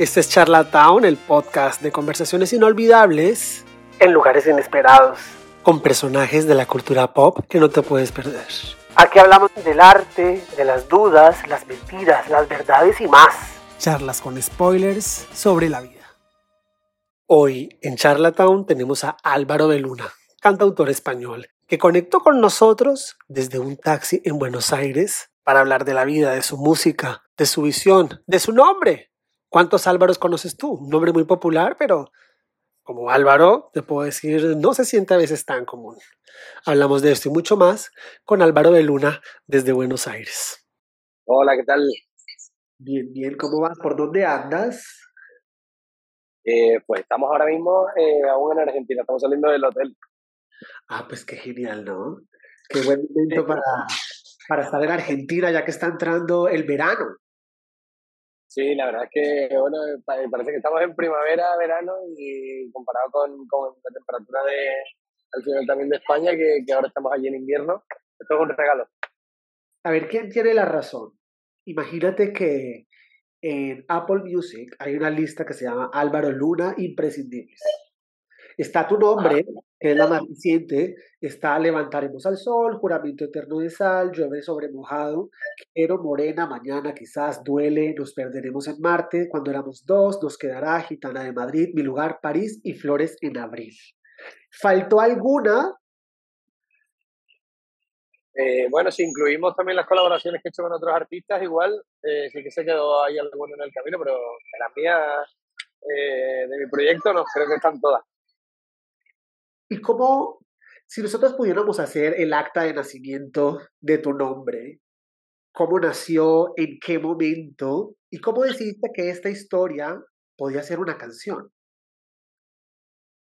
Este es Charlatown, el podcast de conversaciones inolvidables en lugares inesperados, con personajes de la cultura pop que no te puedes perder. Aquí hablamos del arte, de las dudas, las mentiras, las verdades y más. Charlas con spoilers sobre la vida. Hoy en Charlatown tenemos a Álvaro de Luna, cantautor español, que conectó con nosotros desde un taxi en Buenos Aires para hablar de la vida, de su música, de su visión, de su nombre, ¿Cuántos Álvaros conoces tú? Un nombre muy popular, pero como Álvaro, te puedo decir, no se siente a veces tan común. Hablamos de esto y mucho más con Álvaro de Luna desde Buenos Aires. Hola, ¿qué tal? Bien, bien, ¿cómo vas? ¿Por dónde andas? Eh, pues estamos ahora mismo eh, aún en Argentina, estamos saliendo del hotel. Ah, pues qué genial, ¿no? Qué buen momento para, para estar en Argentina ya que está entrando el verano. Sí, la verdad es que, bueno, parece que estamos en primavera, verano y comparado con, la temperatura de, al final también de España, que, que ahora estamos allí en invierno, esto es un regalo. A ver, ¿quién tiene la razón? Imagínate que en Apple Music hay una lista que se llama Álvaro Luna Imprescindibles. Está tu nombre, que es la más reciente, está Levantaremos al Sol, Juramento Eterno de Sal, Llueve sobre mojado, Quiero Morena, Mañana quizás, Duele, Nos perderemos en Marte, Cuando éramos dos, Nos quedará, Gitana de Madrid, Mi lugar, París y Flores en Abril. ¿Faltó alguna? Eh, bueno, si incluimos también las colaboraciones que he hecho con otros artistas, igual eh, sí que se quedó ahí alguno en el camino, pero de las mías, eh, de mi proyecto, no, creo que están todas. ¿Y cómo, si nosotros pudiéramos hacer el acta de nacimiento de tu nombre, cómo nació, en qué momento y cómo decidiste que esta historia podía ser una canción?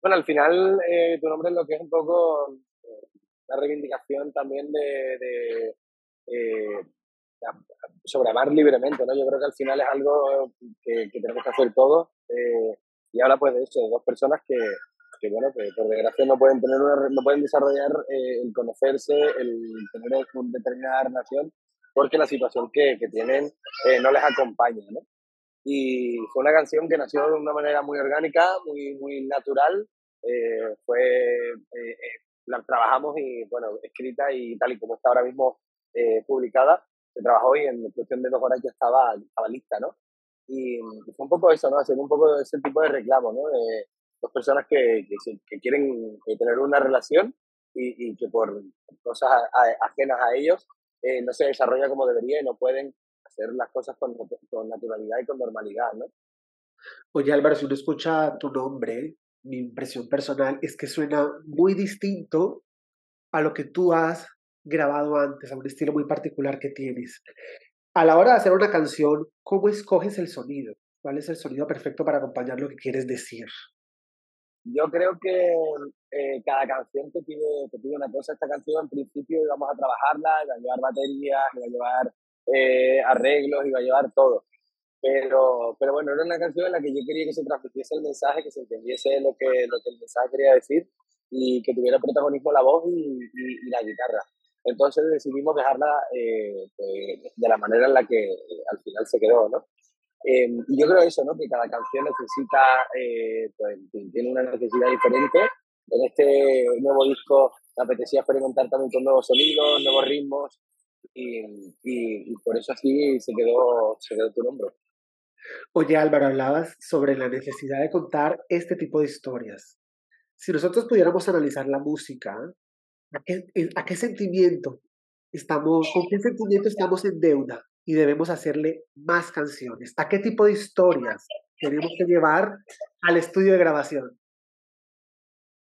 Bueno, al final eh, tu nombre es lo que es un poco eh, la reivindicación también de, de eh, sobre amar libremente, ¿no? Yo creo que al final es algo que, que tenemos que hacer todos y habla pues de eso, de dos personas que, que bueno, que por desgracia no pueden tener no pueden desarrollar eh, el conocerse, el tener una determinada relación, porque la situación que, que tienen eh, no les acompaña, ¿no? Y fue una canción que nació de una manera muy orgánica, muy, muy natural, eh, fue, la trabajamos y, bueno, escrita y tal y como está ahora mismo publicada, se trabajó y en cuestión de dos horas ya estaba, estaba lista, ¿no? Y, fue un poco eso, ¿no? Hacer un poco ese tipo de reclamo, ¿no? Dos personas que, que, quieren eh, tener una relación y, y, que por cosas ajenas a ellos eh, no se desarrolla como debería y no pueden hacer las cosas con, con naturalidad y con normalidad, ¿no? Oye Álvaro, si uno escucha tu nombre, mi impresión personal es que suena muy distinto a lo que tú has grabado antes, a un estilo muy particular que tienes. A la hora de hacer una canción, ¿cómo escoges el sonido? ¿Cuál es el sonido perfecto para acompañar lo que quieres decir? Yo creo que eh, cada canción te pide, te pide una cosa. Esta canción, en principio, íbamos a trabajarla, iba a llevar baterías, iba a llevar eh, arreglos, iba a llevar todo. Pero, pero bueno, era una canción en la que yo quería que se transmitiese el mensaje, que se entendiese lo que, lo que el mensaje quería decir y que tuviera protagonismo la voz y, la guitarra. Entonces decidimos dejarla eh, pues, de la manera en la que al final se quedó, ¿no? Eh, y yo creo eso, ¿no? Que cada canción necesita, eh, pues, tiene una necesidad diferente. En este nuevo disco me apetecía experimentar también con nuevos sonidos, nuevos ritmos y, y, por eso así se quedó, se quedó tu nombre. Oye Álvaro, hablabas sobre la necesidad de contar este tipo de historias. Si nosotros pudiéramos analizar la música, ¿a qué, a qué sentimiento estamos, con qué sentimiento estamos en deuda? Y debemos hacerle más canciones? ¿A qué tipo de historias tenemos que llevar al estudio de grabación?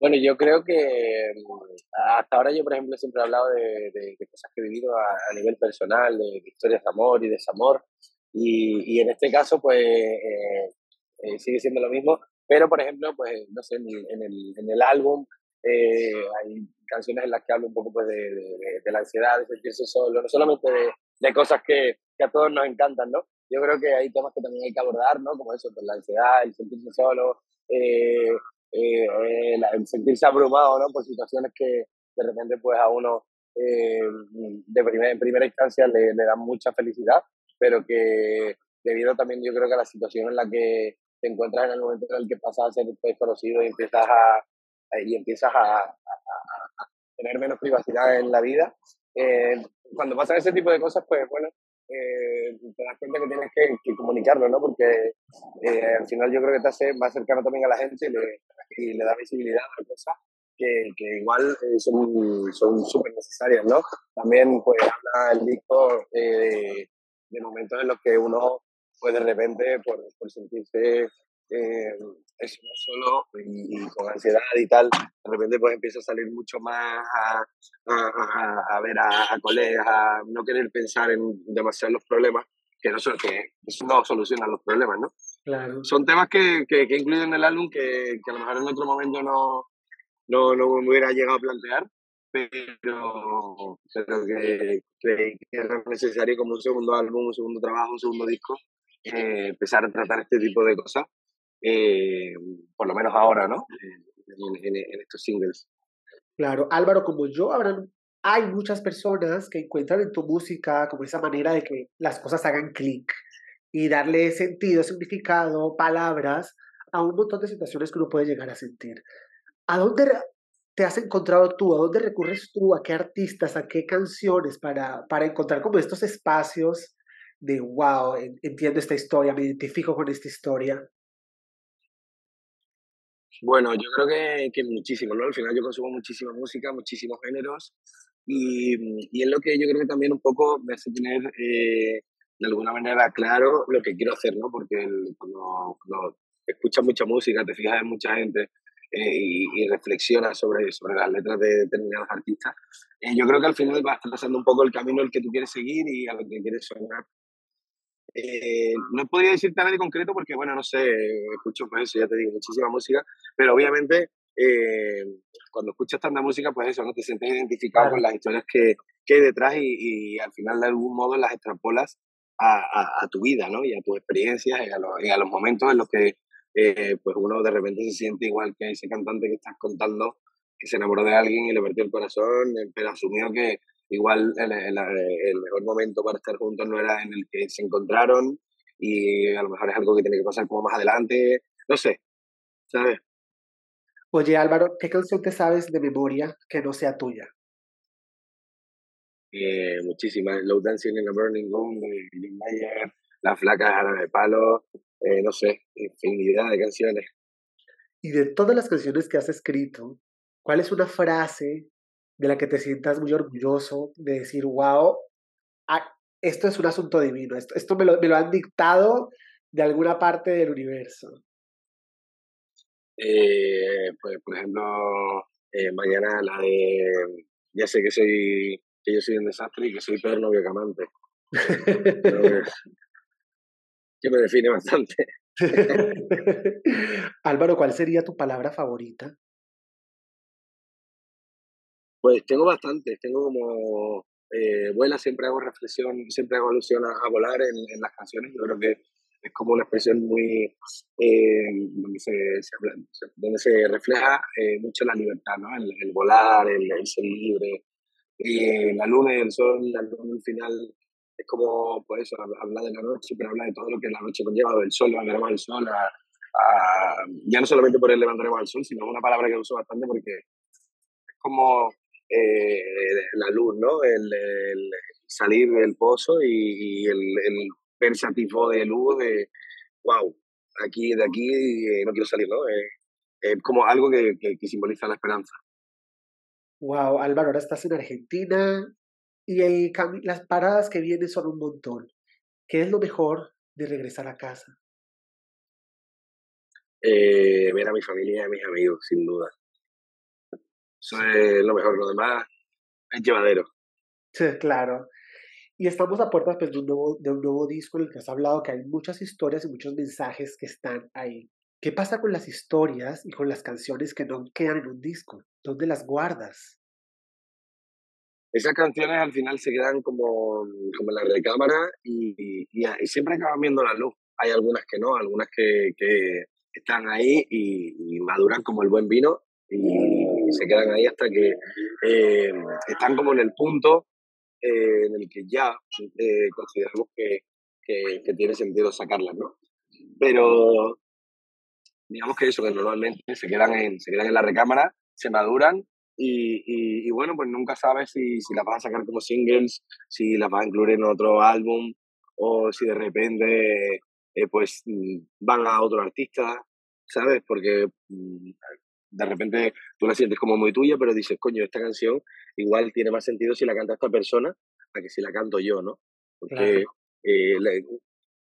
Bueno, yo creo que mm, hasta ahora yo, por ejemplo, siempre he hablado de, cosas que he vivido a, nivel personal, de, historias de amor y desamor. Y, y en este caso, pues, eh, eh, sigue siendo lo mismo. Pero, por ejemplo, pues, no sé, en el, en el álbum eh, hay canciones en las que hablo un poco pues, de, de, la ansiedad, de sentirse solo, no solamente de, de cosas que, que, a todos nos encantan, ¿no? Yo creo que hay temas que también hay que abordar, ¿no? Como eso, pues, la ansiedad, el sentirse solo, eh, eh, el sentirse abrumado, ¿no? Por situaciones que de repente pues a uno de primer, en primera instancia le, le dan mucha felicidad, pero que debido también yo creo que a la situación en la que te encuentras en el momento en el que pasas a ser desconocido y empiezas a, y empiezas a, tener menos privacidad en la vida. Eh, cuando pasan ese tipo de cosas, pues bueno, eh, te das cuenta que tienes que, comunicarlo, ¿no? Porque eh, al final yo creo que te hace más cercano también a la gente y le, y le da visibilidad a cosas que, que igual son súper necesarias, ¿no? También pues habla el disco de momentos en los que uno pues de repente por, por sentirse eh, eso no solo y, con ansiedad y tal, de repente pues empieza a salir mucho más a, a, a, ver a, colegas, a no querer pensar en demasiados los problemas, que no, que eso no soluciona los problemas, ¿no? Claro. Son temas que, que, que he incluido en el álbum que, que, a lo mejor en otro momento no, no, no me hubiera llegado a plantear, pero, pero que que era necesario como un segundo álbum, un segundo trabajo, un segundo disco, eh, empezar a tratar este tipo de cosas, eh, por lo menos ahora, ¿no? En, estos singles. Claro, Álvaro, como yo, habrán, hay muchas personas que encuentran en tu música como esa manera de que las cosas hagan clic y darle sentido, significado, palabras a un montón de situaciones que uno puede llegar a sentir. ¿A dónde te has encontrado tú? ¿A dónde recurres tú? ¿A qué artistas? ¿A qué canciones para, para encontrar como estos espacios de, wow, entiendo esta historia, me identifico con esta historia? Bueno, yo creo que, que muchísimo, ¿no? Al final yo consumo muchísima música, muchísimos géneros y, y es lo que yo creo que también un poco me hace tener eh, de alguna manera claro lo que quiero hacer, ¿no? Porque cuando, cuando, escuchas mucha música, te fijas en mucha gente eh, y, y, reflexionas sobre, sobre las letras de determinados artistas, eh, yo creo que al final vas trazando un poco el camino el que tú quieres seguir y a lo que quieres sonar eh, no podría decirte nada de concreto porque, bueno, no sé, escucho, pues eso, ya te digo, muchísima música, pero obviamente eh, cuando escuchas tanta música, pues eso, ¿no? Te sientes identificado con las historias que, que hay detrás y, y, al final de algún modo las extrapolas a, a, tu vida, ¿no? Y a tus experiencias y a, los, y a los momentos en los que eh, pues uno de repente se siente igual que ese cantante que estás contando que se enamoró de alguien y le perdió el corazón, pero asumió que, igual el, el, mejor momento para estar juntos no era en el que se encontraron y a lo mejor es algo que tiene que pasar como más adelante, no sé, ¿sabes? Oye Álvaro, ¿qué canción te sabes de memoria que no sea tuya? Eh, muchísimas, Low Dancing in a Burning Room de Jim Mayer, La Flaca de Palo, eh, no sé, infinidad de canciones. Y de todas las canciones que has escrito, ¿cuál es una frase de la que te sientas muy orgulloso de decir, wow, ah, esto es un asunto divino, esto, esto me, lo, me lo han dictado de alguna parte del universo? Eh, pues, por ejemplo, eh, mañana la de, ya sé que soy, que yo soy un desastre y que soy peor novio que amante. que me define bastante. Álvaro, ¿cuál sería tu palabra favorita? Pues tengo bastantes, tengo como eh, vuela, siempre hago reflexión, siempre hago alusión a, volar en, en, las canciones, yo creo que es como una expresión muy, eh, donde, se, donde se refleja eh, mucho la libertad, ¿no? El, volar, el, ser libre, y la luna y el sol, la luna al final es como, pues eso, habla de la noche, pero habla de todo lo que la noche conlleva, del sol, levantaremos al sol, a, a, ya no solamente por el levantaremos al sol, sino una palabra que uso bastante porque como eh, la luz, ¿no? El, el, salir del pozo y, el, el verse de luz de, wow, aquí, de aquí eh, no quiero salir, ¿no? Eh, como algo que, que, simboliza la esperanza. Wow, Álvaro, ahora estás en Argentina y el, las paradas que vienen son un montón. ¿Qué es lo mejor de regresar a casa? ver a mi familia y a mis amigos, sin duda. Eso es lo mejor, lo demás es llevadero. Sí, claro. Y estamos a puertas pues, de, un nuevo, de un nuevo disco en el que has hablado que hay muchas historias y muchos mensajes que están ahí. ¿Qué pasa con las historias y con las canciones que no quedan en un disco? ¿Dónde las guardas? Esas canciones al final se quedan como, como en la recámara y, y, y, siempre acaban viendo la luz. Hay algunas que no, algunas que, que están ahí y, y maduran como el buen vino y se quedan ahí hasta que eh, están como en el punto eh, en el que ya eh, consideramos que, que, que tiene sentido sacarlas, ¿no? Pero digamos que eso, que normalmente se quedan en, se quedan en la recámara, se maduran y, y, bueno, pues nunca sabes si, si las vas a sacar como singles, si las vas a incluir en otro álbum o si de repente eh, pues mm, van a otro artista, ¿sabes? Porque mm, de repente tú la sientes como muy tuya, pero dices, coño, esta canción igual tiene más sentido si la canta esta persona a que si la canto yo, ¿no? Porque eh,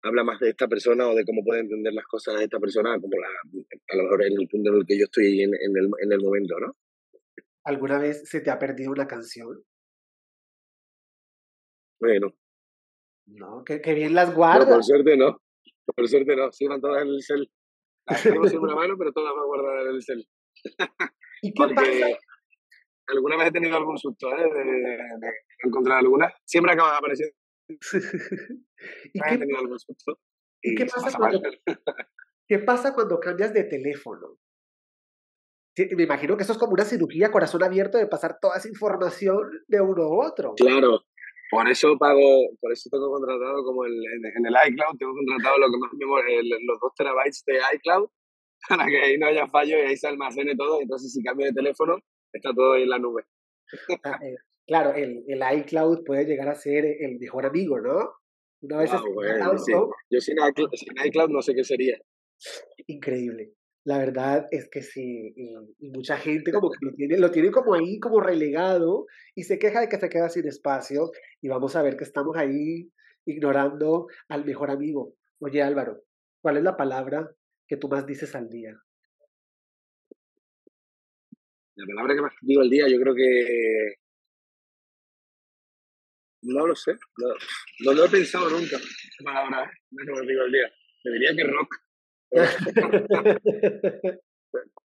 habla más de esta persona o de cómo puede entender las cosas de esta persona como la, a lo mejor en el punto en el que yo estoy en, el, en el momento, ¿no? ¿Alguna vez se te ha perdido una canción? Bueno. No, que, bien las guardas. por suerte no. Por suerte no. Sí, van todas en el cel. Tengo siempre una mano, pero todas van guardadas en el cel. ¿Y qué pasa? Alguna vez he tenido algún susto ¿eh? de, de, encontrar alguna. Siempre acaban apareciendo ¿Y, qué, pasa cuando, qué pasa cuando cambias de teléfono? me imagino que eso es como una cirugía corazón abierto de pasar toda esa información de uno a otro. Claro, por eso pago, por eso tengo contratado como el, en, el iCloud, tengo contratado lo que más los 2 terabytes de iCloud para que ahí no haya fallo y ahí se almacene todo. Entonces, si cambio de teléfono, está todo ahí en la nube. Ah, eh, claro, el, el iCloud puede llegar a ser el mejor amigo, ¿no? Una vez Yo sin iCloud, no sé qué sería. Increíble. La verdad es que sí, y, mucha gente como que lo tiene, lo tiene como ahí, como relegado, y se queja de que se queda sin espacio, y vamos a ver que estamos ahí ignorando al mejor amigo. Oye Álvaro, ¿cuál es la palabra que tú más dices al día? La palabra que más digo al día, yo creo que no lo sé. No, lo he pensado nunca. Esa palabra, no lo digo el día. Me diría que rock.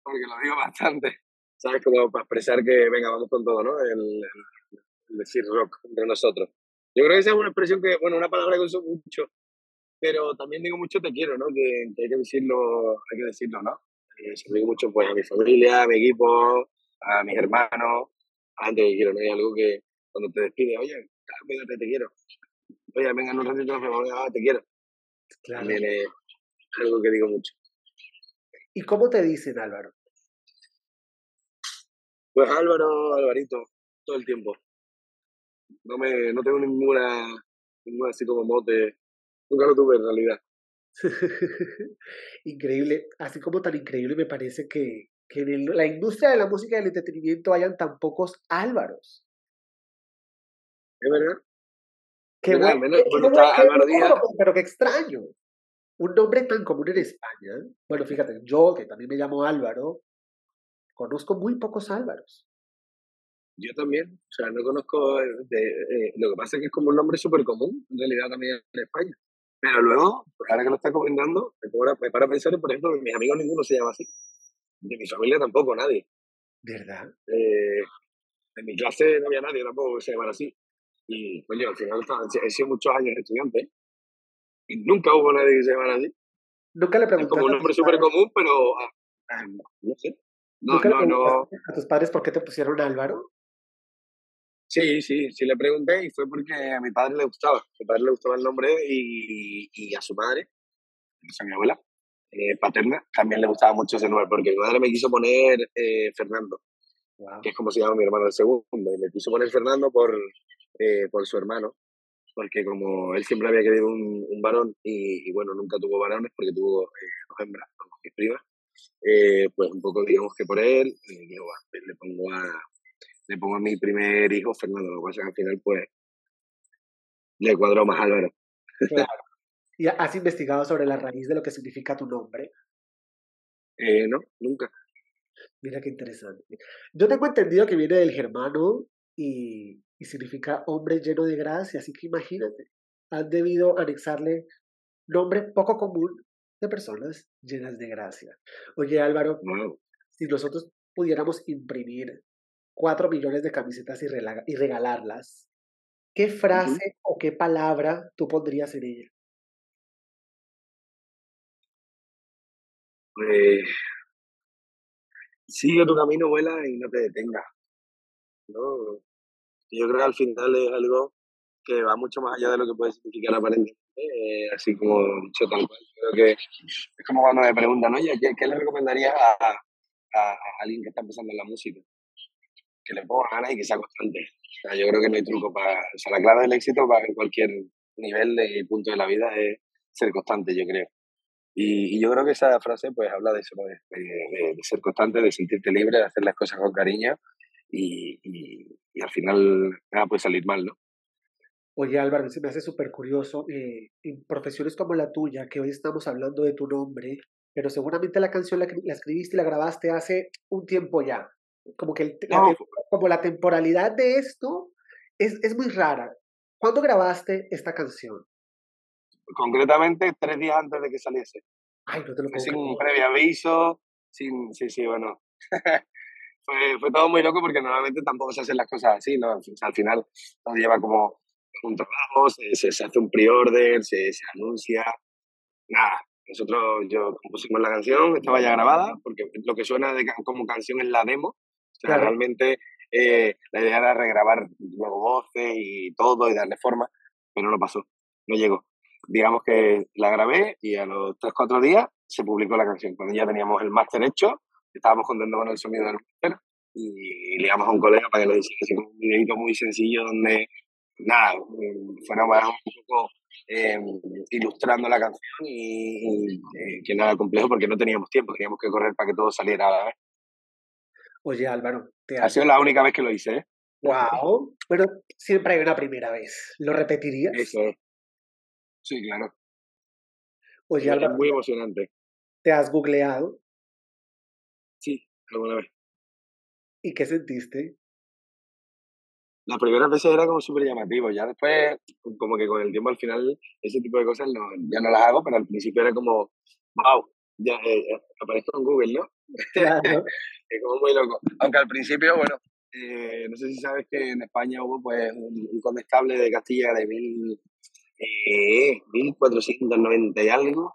Porque lo digo bastante. ¿Sabes? Como para expresar que, venga, vamos con todo, ¿no? El, decir rock entre nosotros. Yo creo que esa es una expresión que, bueno, una palabra que uso mucho, pero también digo mucho te quiero, ¿no? Que, hay que decirlo, hay que decirlo, ¿no? Eh, digo mucho pues a mi familia, a mi equipo, a mis hermanos, a gente que quiero, ¿no? Hay algo que cuando te despide, oye, cuídate, te quiero. Oye, venga, en un ratito nos te quiero. Claro. También es algo que digo mucho. ¿Y cómo te dicen, Álvaro? Pues Álvaro, Alvarito, todo el tiempo. No me, no tengo ninguna, ninguna así como mote. Nunca lo tuve en realidad. increíble, así como tan increíble me parece que, que en la industria de la música y del entretenimiento hayan tan pocos Álvaros. Es verdad. Qué bueno, pero qué extraño. Un nombre tan común en España. Bueno, fíjate, yo que también me llamo Álvaro, conozco muy pocos Álvaros. Yo también, o sea, no conozco, eh, eh, lo que pasa es que es como un nombre súper común, en realidad también en España. Pero luego, ahora que lo estás comentando, me, para pensar, por ejemplo, mis amigos ninguno se llama así. De mi familia tampoco, nadie. ¿Verdad? Eh, en mi clase no había nadie tampoco que se llamara así. Y, coño, al final he sido muchos años estudiante y nunca hubo nadie que se llamara así. Nunca le preguntaste. Es como un nombre súper común, pero ah, ah, no sé. No, no, no. ¿A tus padres por qué te pusieron Álvaro? Sí, sí, sí le pregunté y fue porque a mi padre le gustaba. A mi padre le gustaba el nombre y, y a su madre, a mi abuela eh, paterna, también le gustaba mucho ese nombre porque mi madre me quiso poner eh, Fernando, que es como se llama mi hermano el segundo, y me quiso poner Fernando por, eh, por su hermano, porque como él siempre había querido un, un varón y, bueno, nunca tuvo varones porque tuvo eh, dos hembras, como mis primas, eh, pues un poco digamos que por él, pues le pongo a le pongo a mi primer hijo Fernando, lo que pasa es que al final pues le cuadró más Álvaro. Claro. ¿Y has investigado sobre la raíz de lo que significa tu nombre? Eh, no, nunca. Mira qué interesante. Yo tengo entendido que viene del germano y, y significa hombre lleno de gracia, así que imagínate, han debido anexarle nombre poco común de personas llenas de gracia. Oye Álvaro, si nosotros pudiéramos imprimir cuatro millones de camisetas y, y regalarlas, ¿qué frase o qué palabra tú pondrías en ella? Pues sigue tu camino, vuela y no te detengas. ¿no? Yo creo que al final es algo que va mucho más allá de lo que puede significar aparentemente, eh, así como dicho tal cual. Creo que es como cuando me preguntan, oye, ¿qué, qué le recomendarías a, a, alguien que está empezando en la música? Que le ponga ganas y que sea constante. O sea, yo creo que no hay truco para... O sea, la clave del éxito para cualquier nivel y punto de la vida es ser constante, yo creo. Y, yo creo que esa frase pues habla de eso, de, de, ser constante, de sentirte libre, de hacer las cosas con cariño y, y, al final nada puede salir mal, ¿no? Oye Álvaro, se me hace súper curioso, eh, en profesiones como la tuya, que hoy estamos hablando de tu nombre, pero seguramente la canción la, la escribiste y la grabaste hace un tiempo ya. Como que la, como la temporalidad de esto es, es muy rara. ¿Cuándo grabaste esta canción? Concretamente, tres días antes de que saliese. Ay, no te lo puedo Sin previo aviso, sin, sí, sí, bueno. fue, fue todo muy loco porque normalmente tampoco se hacen las cosas así, ¿no? al final todo lleva como un trabajo, se, se, hace un pre-order, se, se, anuncia. Nada, nosotros, yo compusimos la canción, estaba ya grabada, porque lo que suena de, como canción es la demo. O sea, realmente eh, la idea era regrabar luego voces y todo y darle forma, pero no pasó, no llegó. Digamos que la grabé y a los 3-4 días se publicó la canción. Cuando ya teníamos el máster hecho, estábamos contentos con el sonido del máster y le damos a un colega para que lo hiciera un videito muy sencillo donde nada, fuera un poco eh, ilustrando la canción y, eh, que nada complejo porque no teníamos tiempo, teníamos que correr para que todo saliera a la vez. Oye Álvaro, te ha sido la única vez que lo hice. ¿eh? Wow, pero siempre hay una primera vez. ¿Lo repetirías? Eso. Sí, claro. Oye Álvaro. Es muy emocionante. ¿Te has googleado? Sí, alguna vez. ¿Y qué sentiste? las primeras veces era como súper llamativo, ya después, como que con el tiempo al final, ese tipo de cosas no, ya no las hago, pero al principio era como, wow, ya eh, eh, aparezco en Google, ¿no? es como muy loco. Aunque al principio, bueno, eh, no sé si sabes que en España hubo pues un, condestable de Castilla de mil, 1490 y algo,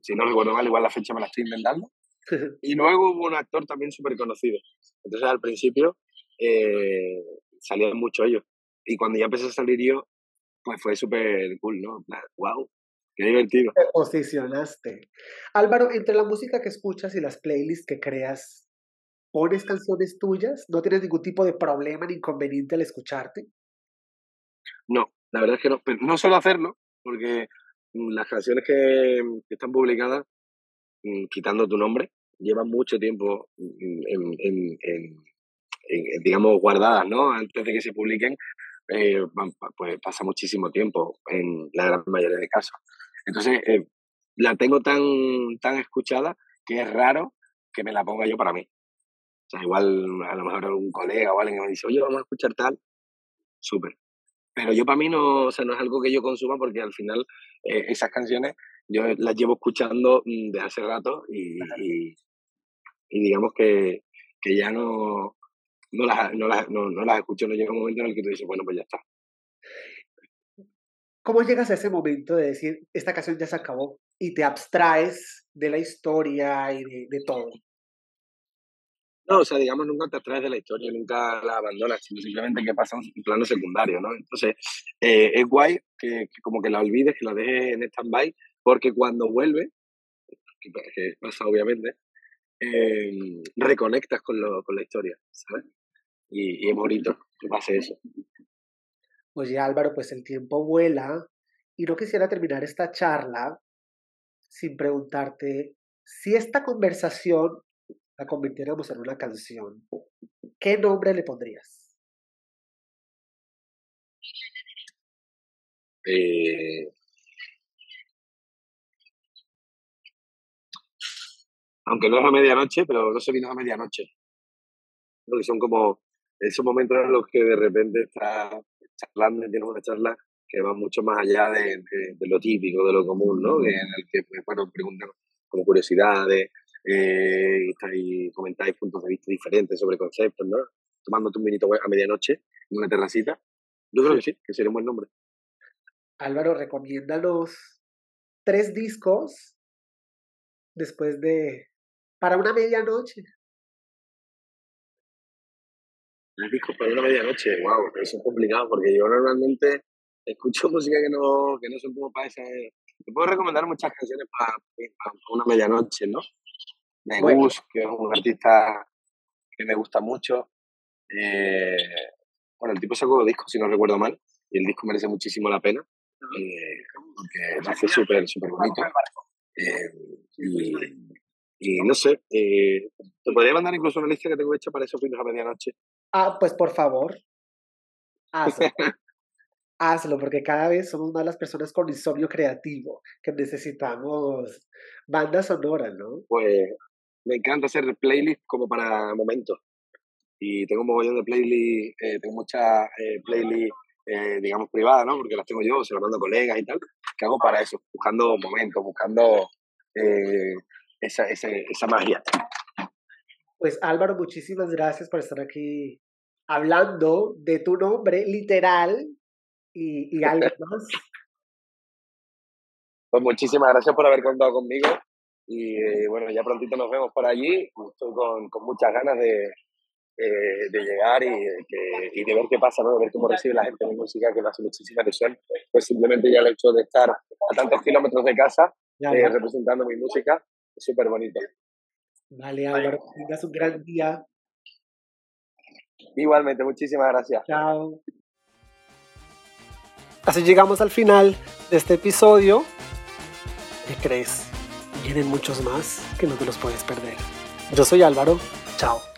si no recuerdo mal, igual la fecha me la estoy inventando. Y luego hubo un actor también súper conocido. Entonces al principio eh, salían mucho ellos. Y cuando ya empecé a salir yo, pues fue súper cool, ¿no? wow, qué divertido. Te posicionaste. Álvaro, entre la música que escuchas y las playlists que creas, ¿pones canciones tuyas? ¿No tienes ningún tipo de problema ni inconveniente al escucharte? No, la verdad es que no. no suelo hacerlo, porque mm, las canciones que, están publicadas, mm, quitando tu nombre, llevan mucho tiempo mm, en, en digamos, guardadas, ¿no? Antes de que se publiquen, eh, pues pasa muchísimo tiempo en la gran mayoría de casos. Entonces, eh, la tengo tan, tan escuchada que es raro que me la ponga yo para mí. O sea, igual a lo mejor algún colega o alguien me dice, oye, vamos a escuchar tal, súper. Pero yo para mí no, o sea, no es algo que yo consuma porque al final eh, esas canciones yo las llevo escuchando mm, desde hace rato y, y, y digamos que, que ya no, no las, no las, no, no las escucho, no llega un momento en el que tú dices, bueno, pues ya está. ¿Cómo llegas a ese momento de decir, esta canción ya se acabó y te abstraes de la historia y de, todo? No, o sea, digamos, nunca te abstraes de la historia, nunca la abandonas, sino simplemente que pasa un plano secundario, ¿no? Entonces, eh, es guay que, como que la olvides, que la dejes en stand-by, porque cuando vuelve, que, pasa obviamente, eh, reconectas con, lo, con la historia, ¿sabes? y, es bonito que pase eso. Oye Álvaro, pues el tiempo vuela y no quisiera terminar esta charla sin preguntarte si esta conversación la convirtiéramos en una canción, ¿qué nombre le pondrías? Eh, aunque no es a medianoche, pero no se vino a medianoche. Porque son como esos momentos en los que de repente estás charlando y tienes una charla que va mucho más allá de, lo típico, de lo común, ¿no? en el que, pues, bueno, preguntan como curiosidades, eh, y comentáis puntos de vista diferentes sobre conceptos, ¿no? Tomándote un vinito a medianoche en una terracita. Yo creo que sí, que sería un buen nombre. Álvaro, recomienda los tres discos después de... para una medianoche discos para una medianoche, wow, eso es complicado porque yo normalmente escucho música que no, que no son como para esa... Te puedo recomendar muchas canciones para, una medianoche, ¿no? Me gusta, que es un artista que me gusta mucho. Eh, bueno, el tipo sacó discos, si no recuerdo mal, y el disco merece muchísimo la pena, eh, porque lo hace súper, súper bonito. Eh, y, no sé, te podría mandar incluso una lista que tengo hecha para esos fines a medianoche. Ah, pues por favor, hazlo. hazlo, porque cada vez somos más las personas con insomnio creativo, que necesitamos banda sonora, ¿no? Pues me encanta hacer playlists como para momentos. Y tengo un mogollón de playlists, eh, tengo muchas eh, playlists, eh, digamos, privadas, ¿no? Porque las tengo yo, se las mando a colegas y tal, que hago para eso, buscando momentos, buscando esa, esa, esa magia. Pues Álvaro, muchísimas gracias por estar aquí hablando de tu nombre literal y, y algo más. Pues muchísimas gracias por haber contado conmigo y eh, bueno, ya prontito nos vemos por allí. Estoy con, con muchas ganas de, eh, de llegar y, que, y, de ver qué pasa, ¿no? de ver cómo recibe la gente mi música, que me hace muchísima ilusión. Pues simplemente ya el hecho de estar a tantos kilómetros de casa eh, representando mi música es súper bonito. Vale, Álvaro, tengas un gran día. Igualmente, muchísimas gracias. Chao. Así llegamos al final de este episodio. ¿Qué crees? Vienen muchos más que no te los puedes perder. Yo soy Álvaro. Chao.